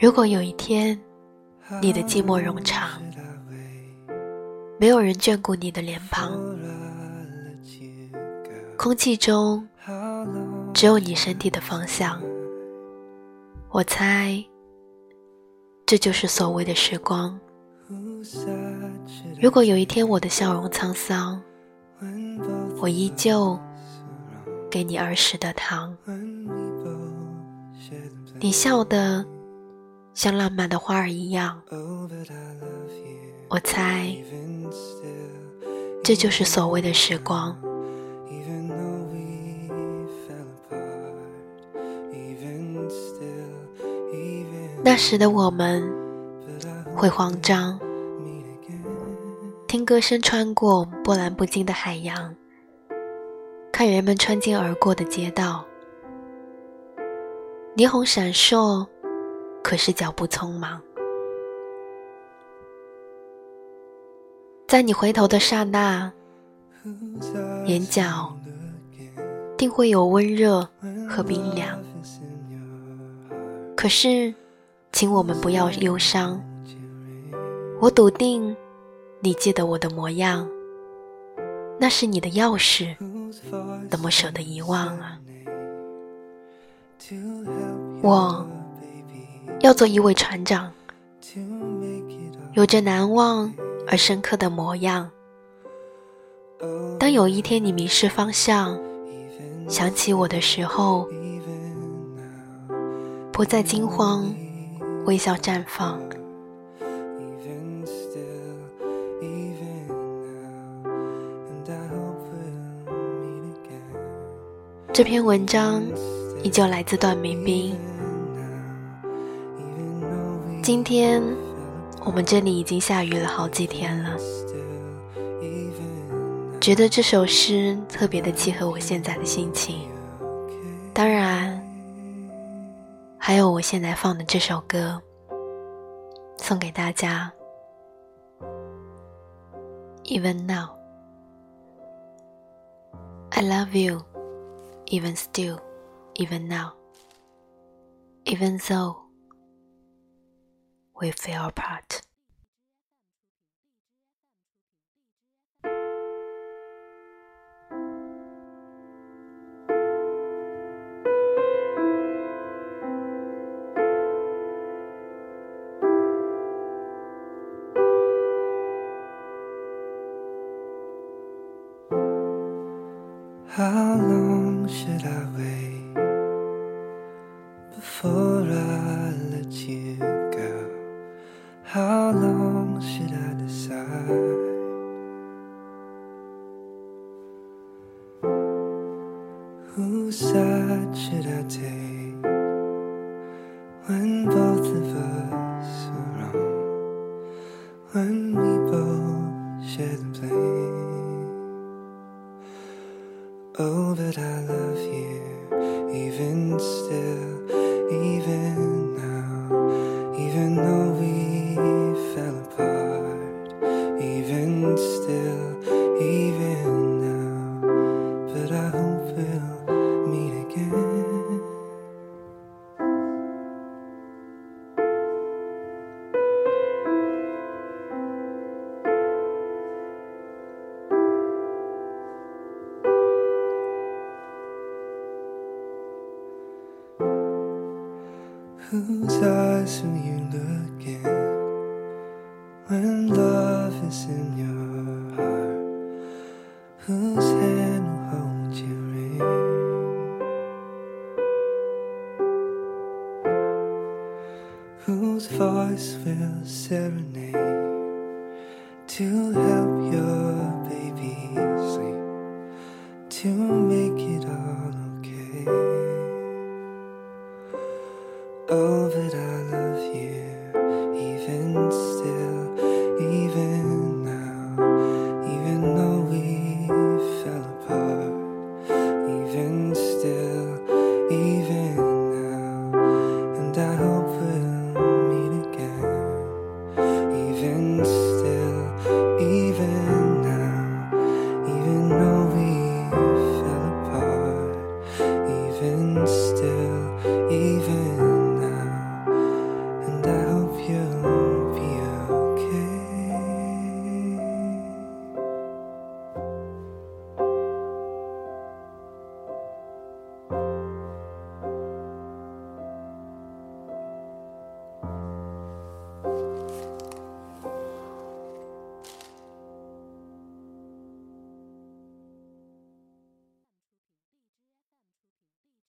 如果有一天，你的寂寞冗长，没有人眷顾你的脸庞，空气中只有你身体的方向，我猜，这就是所谓的时光。如果有一天我的笑容沧桑，我依旧给你儿时的糖，你笑的。像浪漫的花儿一样，我猜，这就是所谓的时光。那时的我们会慌张，听歌声穿过波澜不惊的海洋，看人们穿街而过的街道，霓虹闪烁。可是脚步匆忙，在你回头的刹那，眼角定会有温热和冰凉。可是，请我们不要忧伤。我笃定，你记得我的模样，那是你的钥匙，怎么舍得遗忘啊？我。要做一位船长，有着难忘而深刻的模样。当有一天你迷失方向，想起我的时候，不再惊慌，微笑绽放。这篇文章依旧来自段明斌。今天我们这里已经下雨了好几天了，觉得这首诗特别的契合我现在的心情。当然，还有我现在放的这首歌，送给大家。Even now, I love you. Even still, even now, even though. We fell apart. How long should I wait before Whose side should I take when both of us are wrong? When we both share the blame. Oh, but I love you even still, even Whose eyes will you look in? When love is in your heart, whose hand will hold your ring? Whose voice will serenade to help your baby sleep, to make it all okay? Oh,